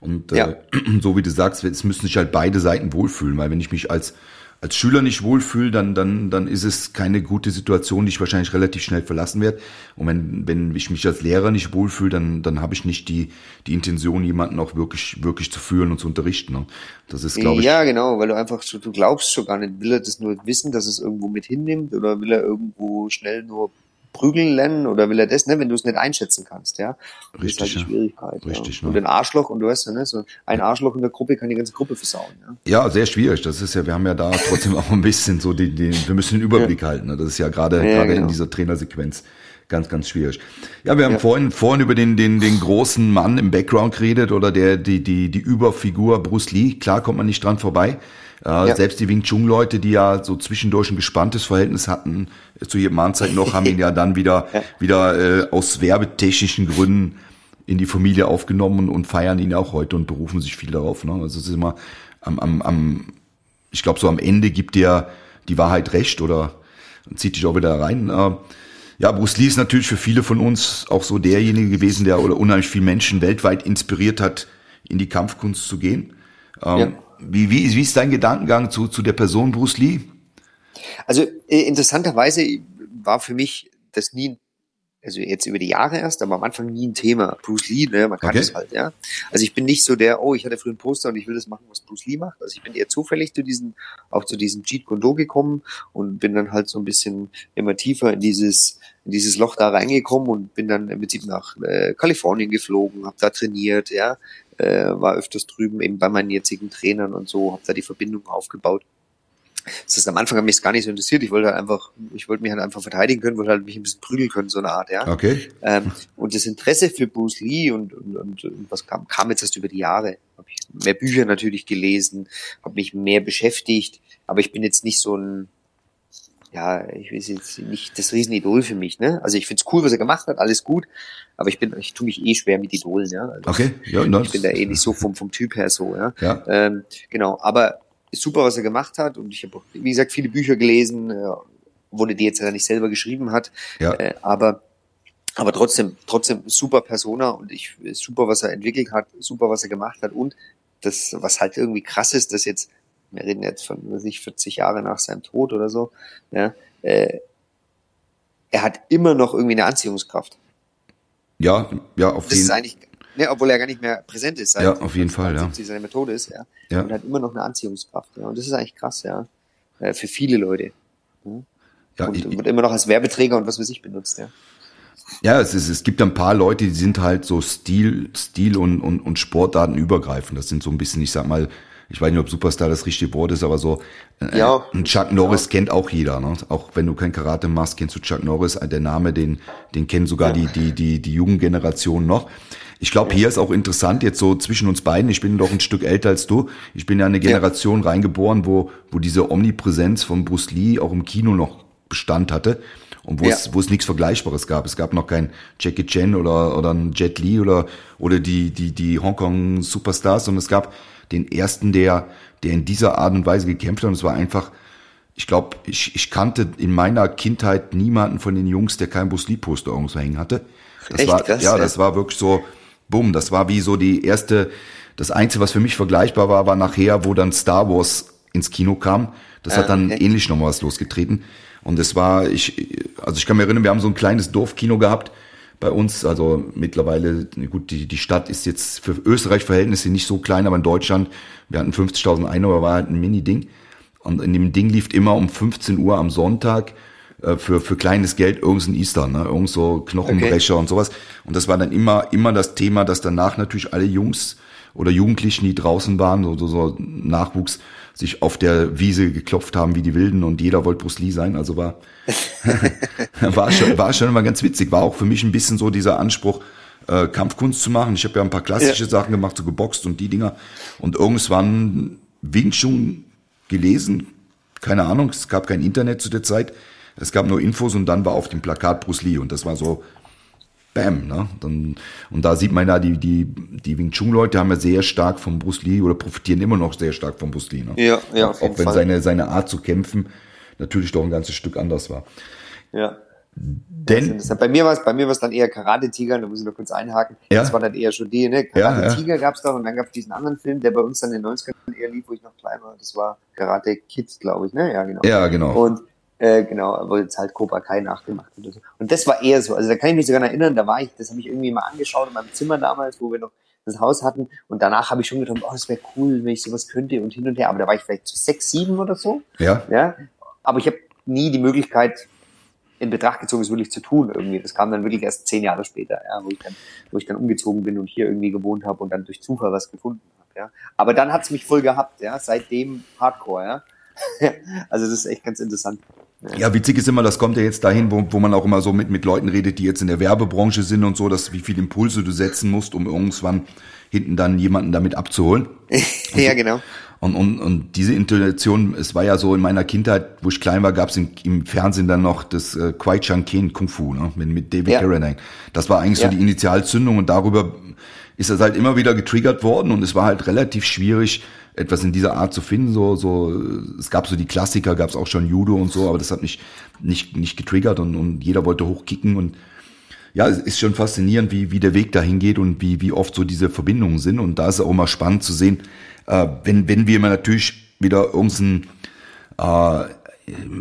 Und ja. äh, so wie du sagst, es müssen sich halt beide Seiten wohlfühlen, weil wenn ich mich als als Schüler nicht wohlfühle, dann, dann, dann ist es keine gute Situation, die ich wahrscheinlich relativ schnell verlassen werde. Und wenn, wenn ich mich als Lehrer nicht wohlfühle, dann, dann habe ich nicht die, die Intention, jemanden auch wirklich, wirklich zu führen und zu unterrichten. Ne? Das ist, glaube ich. Ja, genau, weil du einfach so, du glaubst schon gar nicht, will er das nur wissen, dass es irgendwo mit hinnimmt oder will er irgendwo schnell nur prügeln lernen oder will er das, ne, wenn du es nicht einschätzen kannst, ja. Das Richtig, ist halt die Schwierigkeit. Richtig, ja. Und ein Arschloch, und du weißt ja, ne, so ein Arschloch in der Gruppe kann die ganze Gruppe versauen, ja. Ja, sehr schwierig. Das ist ja, wir haben ja da trotzdem auch ein bisschen so die, die wir müssen den Überblick ja. halten. Ne? Das ist ja gerade, ja, gerade genau. in dieser Trainersequenz ganz, ganz schwierig. Ja, wir haben ja. vorhin, vorhin über den, den, den großen Mann im Background geredet oder der, die, die, die Überfigur Bruce Lee. Klar kommt man nicht dran vorbei. Äh, ja. Selbst die Wing Chun Leute, die ja so zwischendurch ein gespanntes Verhältnis hatten zu ihrem Mahnzeit noch, haben ihn ja dann wieder, ja. wieder äh, aus werbetechnischen Gründen in die Familie aufgenommen und feiern ihn auch heute und berufen sich viel darauf. Ne? Also es ist immer am, am, am ich glaube, so am Ende gibt dir die Wahrheit recht oder zieht dich auch wieder rein. Äh, ja, Bruce Lee ist natürlich für viele von uns auch so derjenige gewesen, der oder unheimlich viele Menschen weltweit inspiriert hat, in die Kampfkunst zu gehen. Ähm, ja. Wie, wie, wie ist dein Gedankengang zu, zu der Person Bruce Lee? Also äh, interessanterweise war für mich das nie, also jetzt über die Jahre erst, aber am Anfang nie ein Thema. Bruce Lee, ne, man kann okay. das halt, ja. Also ich bin nicht so der, oh, ich hatte früher ein Poster und ich will das machen, was Bruce Lee macht. Also ich bin eher zufällig zu diesem, auch zu diesem Jeet Kune Do gekommen und bin dann halt so ein bisschen immer tiefer in dieses, in dieses Loch da reingekommen und bin dann im Prinzip nach äh, Kalifornien geflogen, habe da trainiert, ja, äh, war öfters drüben eben bei meinen jetzigen Trainern und so, habe da die Verbindung aufgebaut. Das ist am Anfang hat mich gar nicht so interessiert. Ich wollte halt einfach, ich wollte mich halt einfach verteidigen können, wollte halt mich ein bisschen prügeln können, so eine Art, ja. Okay. Ähm, und das Interesse für Bruce Lee und, und, und, und was kam, kam jetzt erst über die Jahre. Habe ich mehr Bücher natürlich gelesen, habe mich mehr beschäftigt, aber ich bin jetzt nicht so ein, ja, ich weiß jetzt nicht das Riesenidol für mich, ne? Also ich find's cool, was er gemacht hat, alles gut, aber ich bin, ich tue mich eh schwer mit Idolen, ja. Also okay, ja, nice. Ich bin da eh nicht so vom, vom Typ her so, ja. ja. Ähm, genau, aber ist super, was er gemacht hat und ich habe, wie gesagt, viele Bücher gelesen, äh, wurde die jetzt ja nicht selber geschrieben hat, ja. Äh, aber aber trotzdem, trotzdem super Persona und ich super, was er entwickelt hat, super, was er gemacht hat und das, was halt irgendwie krass ist, dass jetzt wir reden jetzt von weiß ich, 40 Jahre nach seinem Tod oder so, ja, äh, er hat immer noch irgendwie eine Anziehungskraft. Ja, ja, auf das jeden Fall. ne, obwohl er gar nicht mehr präsent ist. ja, auf jeden Fall, ja. seine Methode ist, ja. ja. Und er hat immer noch eine Anziehungskraft, ja. Und das ist eigentlich krass, ja. Äh, für viele Leute. Ja. ja und ich, wird immer noch als Werbeträger und was weiß ich benutzt, ja. Ja, es, ist, es gibt ein paar Leute, die sind halt so Stil, Stil und, und, und Sportarten übergreifend. Das sind so ein bisschen, ich sag mal, ich weiß nicht, ob Superstar das richtige Wort ist, aber so äh, ja, ein Chuck Norris ja. kennt auch jeder. Ne? Auch wenn du kein Karate machst, kennst du Chuck Norris. Der Name, den, den kennen sogar ja. die, die, die, die jungen Generationen noch. Ich glaube, hier ist auch interessant jetzt so zwischen uns beiden. Ich bin doch ein Stück älter als du. Ich bin ja eine Generation reingeboren, wo, wo diese Omnipräsenz von Bruce Lee auch im Kino noch Bestand hatte und wo ja. es wo es nichts Vergleichbares gab. Es gab noch kein Jackie Chan oder oder ein Jet Li oder oder die die die Hongkong Superstars, sondern es gab den ersten, der der in dieser Art und Weise gekämpft hat. Und es war einfach, ich glaube, ich, ich kannte in meiner Kindheit niemanden von den Jungs, der kein Bruce Lee Poster irgendwo hängen hatte. Das Echt? war das, ja, das war wirklich so, bumm, das war wie so die erste. Das Einzige, was für mich vergleichbar war, war nachher, wo dann Star Wars ins Kino kam. Das ah, hat dann okay. ähnlich nochmal was losgetreten. Und es war, ich, also ich kann mich erinnern, wir haben so ein kleines Dorfkino gehabt bei uns. Also mittlerweile, gut, die, die Stadt ist jetzt für Österreich-Verhältnisse nicht so klein, aber in Deutschland, wir hatten 50.000 Einwohner, war halt ein Mini-Ding. Und in dem Ding lief immer um 15 Uhr am Sonntag äh, für, für kleines Geld irgendein Easter, ne? irgend so Knochenbrecher okay. und sowas. Und das war dann immer, immer das Thema, dass danach natürlich alle Jungs oder Jugendlichen, die draußen waren, so, so, so Nachwuchs, sich auf der Wiese geklopft haben wie die Wilden und jeder wollte Bruce Lee sein. Also war, war, schon, war schon immer ganz witzig. War auch für mich ein bisschen so dieser Anspruch, äh, Kampfkunst zu machen. Ich habe ja ein paar klassische ja. Sachen gemacht, so geboxt und die Dinger. Und irgendwann Wing Chun gelesen. Keine Ahnung, es gab kein Internet zu der Zeit. Es gab nur Infos und dann war auf dem Plakat Bruce Lee und das war so bam, ne? Dann, und da sieht man ja, die, die, die Wing Chun-Leute haben ja sehr stark vom Bruce Lee oder profitieren immer noch sehr stark vom Bruce Lee, ne? Ja, ja, auf Auch wenn Fall. seine, seine Art zu kämpfen natürlich doch ein ganzes Stück anders war. Ja. Denn bei mir war es bei mir war es dann eher Karate Tiger, da muss ich noch kurz einhaken. Ja? Das war dann eher schon die, ne? Karate ja, Tiger ja. gab es doch und dann gab es diesen anderen Film, der bei uns dann in den 90ern eher lief, wo ich noch klein war. Das war Karate Kids, glaube ich, ne? Ja, genau. Ja, genau. Und äh, genau, wo jetzt halt Cobra Kai nachgemacht wird. So. Und das war eher so. Also da kann ich mich sogar erinnern, da war ich, das habe ich irgendwie mal angeschaut in meinem Zimmer damals, wo wir noch das Haus hatten. Und danach habe ich schon gedacht, oh, das wäre cool, wenn ich sowas könnte und hin und her. Aber da war ich vielleicht zu sechs, sieben oder so. Ja. Ja. Aber ich habe nie die Möglichkeit in Betracht gezogen, es wirklich zu tun irgendwie. Das kam dann wirklich erst zehn Jahre später, ja, wo ich dann, wo ich dann umgezogen bin und hier irgendwie gewohnt habe und dann durch Zufall was gefunden habe. Ja. Aber dann hat's mich voll gehabt, ja, seitdem Hardcore, ja. also das ist echt ganz interessant. Ja, witzig ist immer, das kommt ja jetzt dahin, wo, wo man auch immer so mit, mit Leuten redet, die jetzt in der Werbebranche sind und so, dass wie viel Impulse du setzen musst, um irgendwann hinten dann jemanden damit abzuholen. ja, genau. Und, und, und diese Intonation, es war ja so in meiner Kindheit, wo ich klein war, gab es im Fernsehen dann noch das äh, Kwai Chang Ken Kung Fu, ne? mit, mit David ja. Carradine. Das war eigentlich ja. so die Initialzündung und darüber ist das halt immer wieder getriggert worden und es war halt relativ schwierig, etwas in dieser Art zu finden. So, so, es gab so die Klassiker, gab es auch schon Judo und so, aber das hat mich nicht, nicht getriggert und, und jeder wollte hochkicken und ja, es ist schon faszinierend, wie, wie der Weg dahin geht und wie, wie oft so diese Verbindungen sind. Und da ist es auch immer spannend zu sehen, äh, wenn, wenn wir mal natürlich wieder irgendein äh,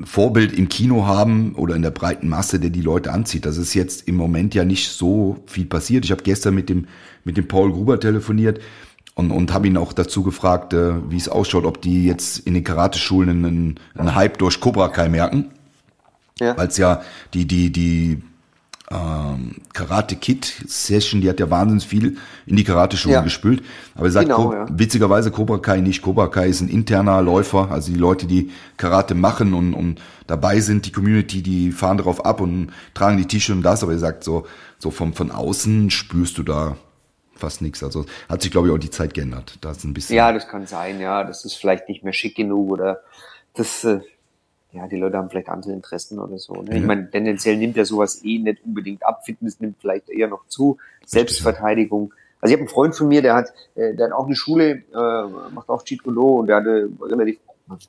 Vorbild im Kino haben oder in der breiten Masse, der die Leute anzieht. Das ist jetzt im Moment ja nicht so viel passiert. Ich habe gestern mit dem, mit dem Paul Gruber telefoniert und, und habe ihn auch dazu gefragt, äh, wie es ausschaut, ob die jetzt in den Karateschulen einen, einen Hype durch Cobra Kai merken. Ja. Weil es ja die, die, die ähm, Karate Kid Session, die hat ja wahnsinnig viel in die Karate-Schule ja. gespült. Aber er sagt, genau, ja. witzigerweise Cobra Kai nicht. Cobra Kai ist ein interner Läufer, also die Leute, die Karate machen und, und dabei sind, die Community, die fahren darauf ab und tragen die T-Shirts und das. Aber er sagt so, so vom, von außen spürst du da fast nichts. Also hat sich, glaube ich, auch die Zeit geändert. Da ist ein bisschen. Ja, das kann sein, ja. Das ist vielleicht nicht mehr schick genug oder das, äh, ja, die Leute haben vielleicht andere Interessen oder so. Ne? Ich meine, tendenziell nimmt ja sowas eh nicht unbedingt ab. Fitness nimmt vielleicht eher noch zu. Selbstverteidigung. Also ich habe einen Freund von mir, der hat, äh, der hat auch eine Schule, äh, macht auch Cheat und der hatte relativ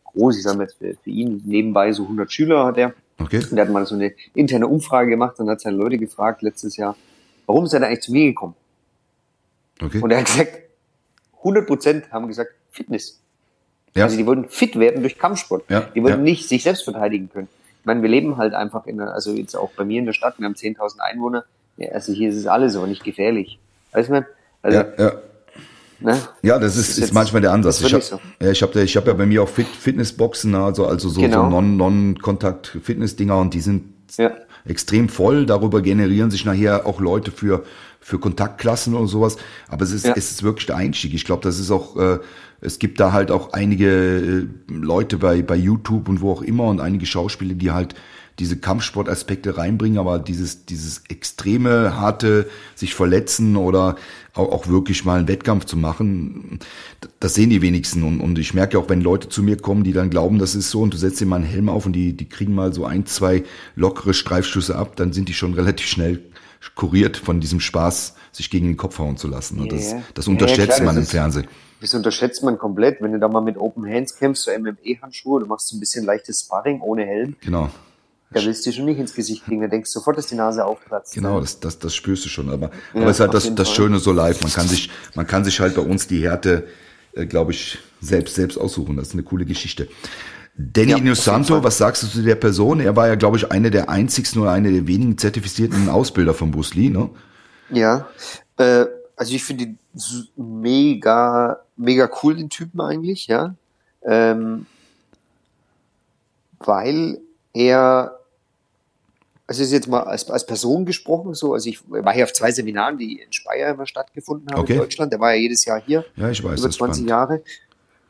groß, ich sage mal jetzt für, für ihn nebenbei so 100 Schüler hat er. Okay. Und der hat mal so eine interne Umfrage gemacht und hat seine Leute gefragt letztes Jahr, warum ist er da eigentlich zu mir gekommen? Okay. Und er hat gesagt, 100 Prozent haben gesagt, Fitness. Ja. Also die wollten fit werden durch Kampfsport. Ja. Die wollten ja. nicht sich selbst verteidigen können. Ich meine, wir leben halt einfach in einer, also jetzt auch bei mir in der Stadt, wir haben 10.000 Einwohner. Ja, also hier ist es alles so, nicht gefährlich. Weißt du? Also, ja, ja. Ne? Ja, das ist, das ist, ist manchmal der Ansatz. Ich habe so. ja, ich hab, ich hab ja bei mir auch Fit, Fitnessboxen, also, also so, genau. so Non-Kontakt-Fitness-Dinger und die sind ja. extrem voll. Darüber generieren sich nachher auch Leute für für Kontaktklassen oder sowas. Aber es ist, ja. es ist wirklich der Einstieg. Ich glaube, das ist auch, äh, es gibt da halt auch einige äh, Leute bei, bei YouTube und wo auch immer und einige Schauspieler, die halt diese Kampfsportaspekte reinbringen, aber dieses, dieses extreme, harte, sich verletzen oder auch, auch wirklich mal einen Wettkampf zu machen, das sehen die wenigsten. Und, und ich merke auch, wenn Leute zu mir kommen, die dann glauben, das ist so und du setzt dir mal einen Helm auf und die, die kriegen mal so ein, zwei lockere Streifschüsse ab, dann sind die schon relativ schnell kuriert von diesem Spaß, sich gegen den Kopf hauen zu lassen. Und das, das unterschätzt klar, man das im Fernsehen. Das unterschätzt man komplett, wenn du da mal mit Open Hands kämpfst, so MMA-Handschuhe, du machst so ein bisschen leichtes Sparring ohne Helm. Genau. Da willst du schon nicht ins Gesicht kriegen, da denkst du sofort, dass die Nase aufplatzt. Genau, ne? das, das, das spürst du schon. Aber, ja, aber es ist halt das, das Schöne so live. Man kann sich, man kann sich halt bei uns die Härte, äh, glaube ich, selbst, selbst aussuchen. Das ist eine coole Geschichte. Danny ja, Inosanto, was sagst du zu der Person? Er war ja, glaube ich, einer der einzigsten oder einer der wenigen zertifizierten Ausbilder von Bruce Lee, ne? Ja, äh, also ich finde ihn mega, mega cool, den Typen eigentlich, ja. Ähm, weil er also ist jetzt mal als, als Person gesprochen, so, also ich war hier auf zwei Seminaren, die in Speyer immer stattgefunden haben okay. in Deutschland. Der war ja jedes Jahr hier. Ja, ich weiß. Über 20 Jahre.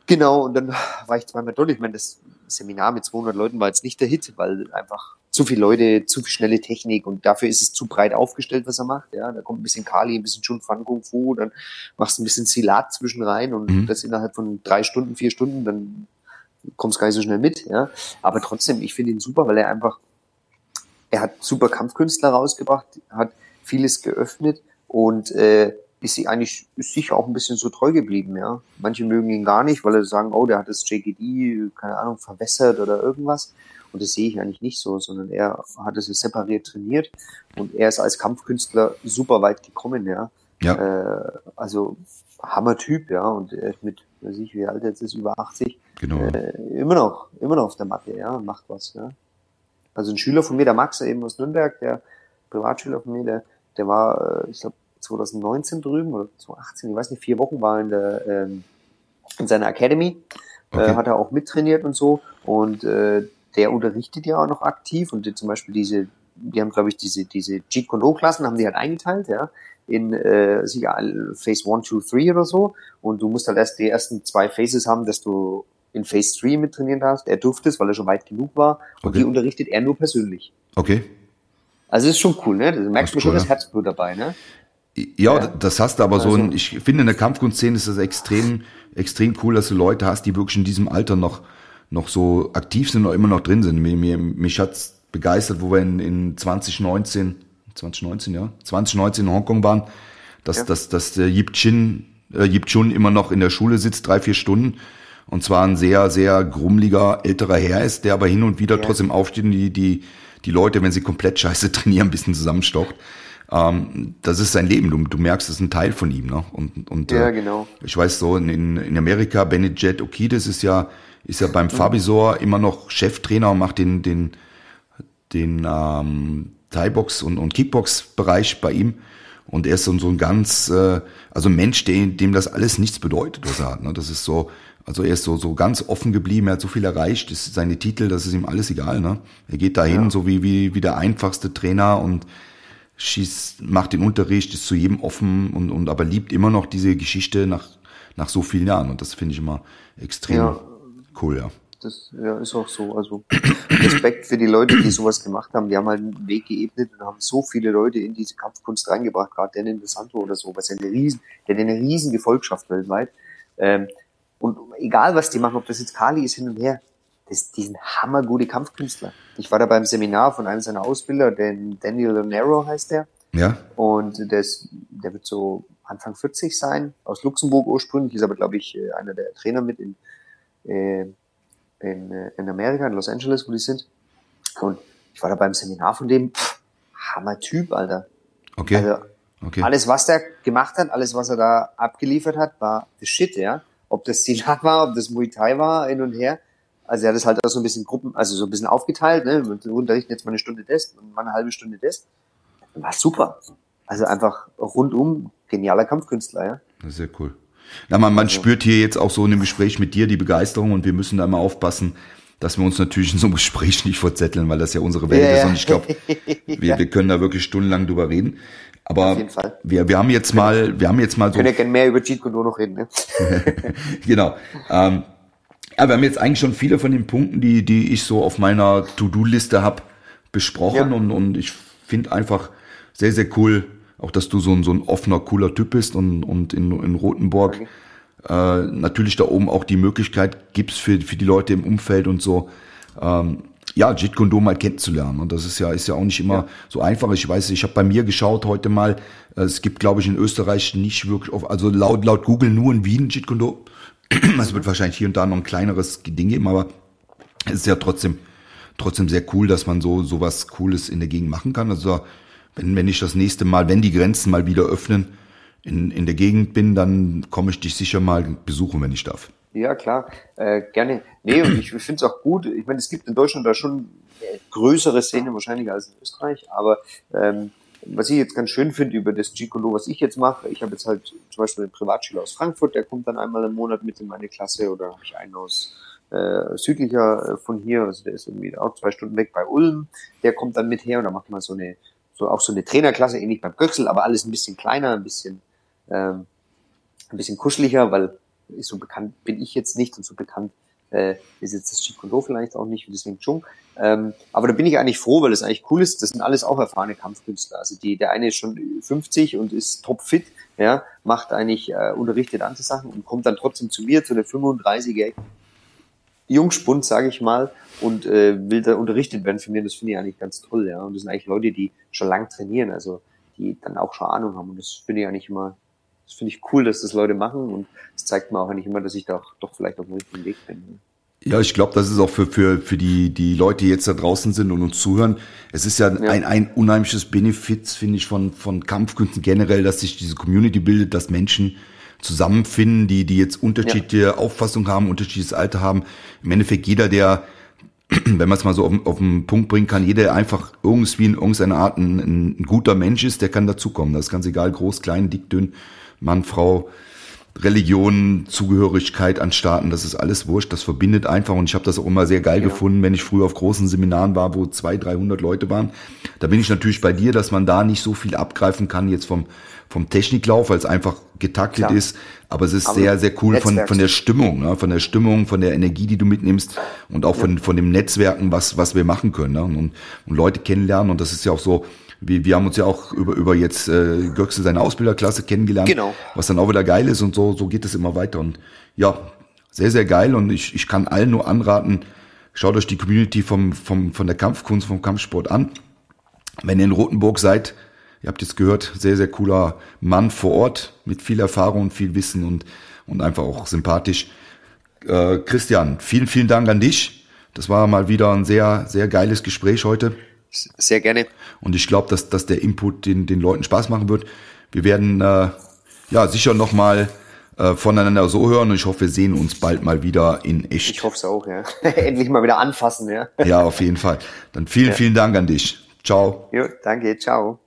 Genau, und dann war ich zweimal dort. Ich meine, das Seminar mit 200 Leuten war jetzt nicht der Hit, weil einfach zu viele Leute, zu viel schnelle Technik und dafür ist es zu breit aufgestellt, was er macht. Ja, da kommt ein bisschen Kali, ein bisschen Chun Fan Kung Fu, dann machst du ein bisschen Silat zwischen rein und mhm. das innerhalb von drei Stunden, vier Stunden, dann kommst du gar nicht so schnell mit. Ja, aber trotzdem, ich finde ihn super, weil er einfach er hat super Kampfkünstler rausgebracht, hat vieles geöffnet und äh, ist sie eigentlich ist sicher auch ein bisschen so treu geblieben, ja. Manche mögen ihn gar nicht, weil sie sagen, oh, der hat das JGD, keine Ahnung, verwässert oder irgendwas. Und das sehe ich eigentlich nicht so, sondern er hat es separiert trainiert und er ist als Kampfkünstler super weit gekommen, ja. ja. Äh, also Hammer-Typ, ja. Und er ist mit, weiß ich, wie alt er jetzt ist, über 80. Genau. Äh, immer noch, immer noch auf der Matte, ja, und macht was, ja. Also ein Schüler von mir, der Max eben aus Nürnberg, der Privatschüler von mir, der, der war, äh, ich glaube, 2019 drüben oder 2018, ich weiß nicht, vier Wochen war in der ähm, in seiner Academy, äh, okay. äh, hat er auch mittrainiert und so und äh, der unterrichtet ja auch noch aktiv und die, zum Beispiel diese, die haben glaube ich diese diese Jeet Kune Klassen haben die halt eingeteilt, ja, in äh, Phase 1, 2, 3 oder so und du musst halt erst die ersten zwei Phases haben, dass du in Phase 3 mit trainieren darfst. Er durfte es, weil er schon weit genug war. Und okay. die unterrichtet er nur persönlich. Okay. Also ist schon cool, ne? Da merkst du schon das Herzblut dabei, ne? Ja, ja, das hast du aber also, so ein, ich finde in der Kampfkunstszene ist das extrem, extrem cool, dass du Leute hast, die wirklich in diesem Alter noch, noch so aktiv sind oder immer noch drin sind. Mir, mir, mich hat's begeistert, wo wir in, in 2019, 2019, ja, 2019 in Hongkong waren, dass, ja. dass, dass der Yip Chin, äh, Yip Chun immer noch in der Schule sitzt, drei, vier Stunden und zwar ein sehr, sehr grummeliger älterer Herr ist, der aber hin und wieder ja. trotzdem aufsteht und die, die, die Leute, wenn sie komplett scheiße trainieren, ein bisschen zusammenstocht. Ähm, das ist sein Leben. Du, du merkst, das ist ein Teil von ihm. Ne? Und, und ja, äh, genau. ich weiß so, in, in Amerika, Benedict Okides ist ja, ist ja beim mhm. Fabisor immer noch Cheftrainer und macht den, den, den ähm, Thai-Box und, und Kickbox-Bereich bei ihm. Und er ist so, so ein ganz, äh, also ein Mensch, dem, dem das alles nichts bedeutet, was er hat. Ne? Das ist so, also er ist so, so ganz offen geblieben, er hat so viel erreicht, ist seine Titel, das ist ihm alles egal. Ne? Er geht dahin, ja. so wie, wie, wie der einfachste Trainer und schießt, macht den Unterricht, ist zu jedem offen und, und aber liebt immer noch diese Geschichte nach, nach so vielen Jahren. Und das finde ich immer extrem ja. cool, ja. Das ja, ist auch so. Also Respekt für die Leute, die sowas gemacht haben. Die haben halt einen Weg geebnet und haben so viele Leute in diese Kampfkunst reingebracht, gerade Denin Santo oder so, was ja eine riesen, der hat eine riesen Gefolgschaft weltweit. Ähm, und egal, was die machen, ob das jetzt Kali ist hin und her, das, die sind hammergute Kampfkünstler. Ich war da beim Seminar von einem seiner Ausbilder, den Daniel Lonero heißt der. Ja. Und der, ist, der wird so Anfang 40 sein, aus Luxemburg ursprünglich, ist aber, glaube ich, äh, einer der Trainer mit in, äh, in, äh, in Amerika, in Los Angeles, wo die sind. Und ich war da beim Seminar von dem, pff, Hammer Typ, Alter. Okay. Also, okay. alles, was der gemacht hat, alles, was er da abgeliefert hat, war the shit, ja ob das Silat war, ob das Muay Thai war, hin und her. Also er hat das halt auch so ein bisschen Gruppen, also so ein bisschen aufgeteilt, ne? Wir unterrichten jetzt mal eine Stunde das und mal eine halbe Stunde das. War super. Also einfach rundum genialer Kampfkünstler, ja. Sehr cool. Ja, man, man also. spürt hier jetzt auch so in dem Gespräch mit dir die Begeisterung und wir müssen da immer aufpassen, dass wir uns natürlich in so einem Gespräch nicht verzetteln, weil das ja unsere Welt ja, ist und ich glaube, wir, wir können da wirklich stundenlang drüber reden. Aber wir, wir haben jetzt mal, wir haben jetzt mal so. Können ja gerne mehr über Cheat Code noch reden, ne? genau. Ähm, ja, wir haben jetzt eigentlich schon viele von den Punkten, die, die ich so auf meiner To-Do-Liste habe, besprochen ja. und, und ich finde einfach sehr, sehr cool, auch dass du so ein, so ein offener, cooler Typ bist und, und in, in Rothenburg äh, natürlich da oben auch die Möglichkeit gibst für, für die Leute im Umfeld und so, ähm, ja, Jit Kondom mal kennenzulernen. Und das ist ja, ist ja auch nicht immer ja. so einfach. Ich weiß, ich habe bei mir geschaut heute mal, äh, es gibt, glaube ich, in Österreich nicht wirklich, also laut, laut Google nur in Wien Jit Kondom. Es wird wahrscheinlich hier und da noch ein kleineres Ding geben, aber es ist ja trotzdem, trotzdem sehr cool, dass man so, so was Cooles in der Gegend machen kann. Also, wenn, wenn ich das nächste Mal, wenn die Grenzen mal wieder öffnen, in, in der Gegend bin, dann komme ich dich sicher mal besuchen, wenn ich darf. Ja, klar, äh, gerne. Nee, und ich, finde es auch gut. Ich meine, es gibt in Deutschland da schon größere Szene wahrscheinlich als in Österreich, aber ähm, was ich jetzt ganz schön finde über das Gicolo, was ich jetzt mache, ich habe jetzt halt zum Beispiel einen Privatschüler aus Frankfurt, der kommt dann einmal im Monat mit in meine Klasse oder habe ich einen aus äh, südlicher äh, von hier, also der ist irgendwie auch zwei Stunden weg bei Ulm, der kommt dann mit her und da macht man so eine, so auch so eine Trainerklasse, ähnlich beim Göxel, aber alles ein bisschen kleiner, ein bisschen, ähm, ein bisschen kuscheliger, weil so bekannt bin ich jetzt nicht und so bekannt äh, ist jetzt das Chikolo vielleicht auch nicht wie das Wing Chun. Ähm, aber da bin ich eigentlich froh, weil es eigentlich cool ist. Das sind alles auch erfahrene Kampfkünstler. Also die, der eine ist schon 50 und ist topfit, ja, macht eigentlich, äh, unterrichtet andere Sachen und kommt dann trotzdem zu mir, zu der 35-jährigen Jungspund, sage ich mal, und äh, will da unterrichtet werden für mich. Das finde ich eigentlich ganz toll, ja. Und das sind eigentlich Leute, die schon lang trainieren, also die dann auch schon Ahnung haben. Und das finde ich eigentlich immer, das finde ich cool, dass das Leute machen und es zeigt mir auch eigentlich immer, dass ich da auch, doch vielleicht auf dem richtigen Weg bin. Ja, ich glaube, das ist auch für, für, für die, die Leute, die jetzt da draußen sind und uns zuhören. Es ist ja, ja. Ein, ein unheimliches Benefit, finde ich, von, von Kampfkünsten generell, dass sich diese Community bildet, dass Menschen zusammenfinden, die, die jetzt unterschiedliche ja. Auffassungen haben, unterschiedliches Alter haben. Im Endeffekt jeder, der, wenn man es mal so auf, auf den Punkt bringen kann, jeder, der einfach irgendwie in irgendeiner Art ein, ein, guter Mensch ist, der kann dazukommen. Das ist ganz egal, groß, klein, dick, dünn, Mann, Frau, Religion, Zugehörigkeit an Staaten, das ist alles wurscht, das verbindet einfach und ich habe das auch immer sehr geil ja. gefunden, wenn ich früher auf großen Seminaren war, wo zwei, dreihundert Leute waren. Da bin ich natürlich bei dir, dass man da nicht so viel abgreifen kann jetzt vom, vom Techniklauf, weil es einfach getaktet Klar. ist, aber es ist aber sehr, sehr cool von, von der Stimmung, ne? von der Stimmung, von der Energie, die du mitnimmst und auch ja. von, von dem Netzwerken, was, was wir machen können ne? und, und Leute kennenlernen und das ist ja auch so, wir, wir haben uns ja auch über, über jetzt äh, Göxel seine Ausbilderklasse kennengelernt, genau. was dann auch wieder geil ist und so, so geht es immer weiter. Und ja, sehr, sehr geil und ich, ich kann allen nur anraten, schaut euch die Community vom, vom, von der Kampfkunst, vom Kampfsport an. Wenn ihr in Rothenburg seid, ihr habt jetzt gehört, sehr, sehr cooler Mann vor Ort mit viel Erfahrung und viel Wissen und, und einfach auch sympathisch. Äh, Christian, vielen, vielen Dank an dich. Das war mal wieder ein sehr, sehr geiles Gespräch heute. Sehr gerne. Und ich glaube, dass, dass der Input den, den Leuten Spaß machen wird. Wir werden äh, ja sicher nochmal äh, voneinander so hören und ich hoffe, wir sehen uns bald mal wieder in echt. Ich hoffe es auch, ja. Endlich mal wieder anfassen, ja. ja, auf jeden Fall. Dann vielen, ja. vielen Dank an dich. Ciao. Jo, danke, ciao.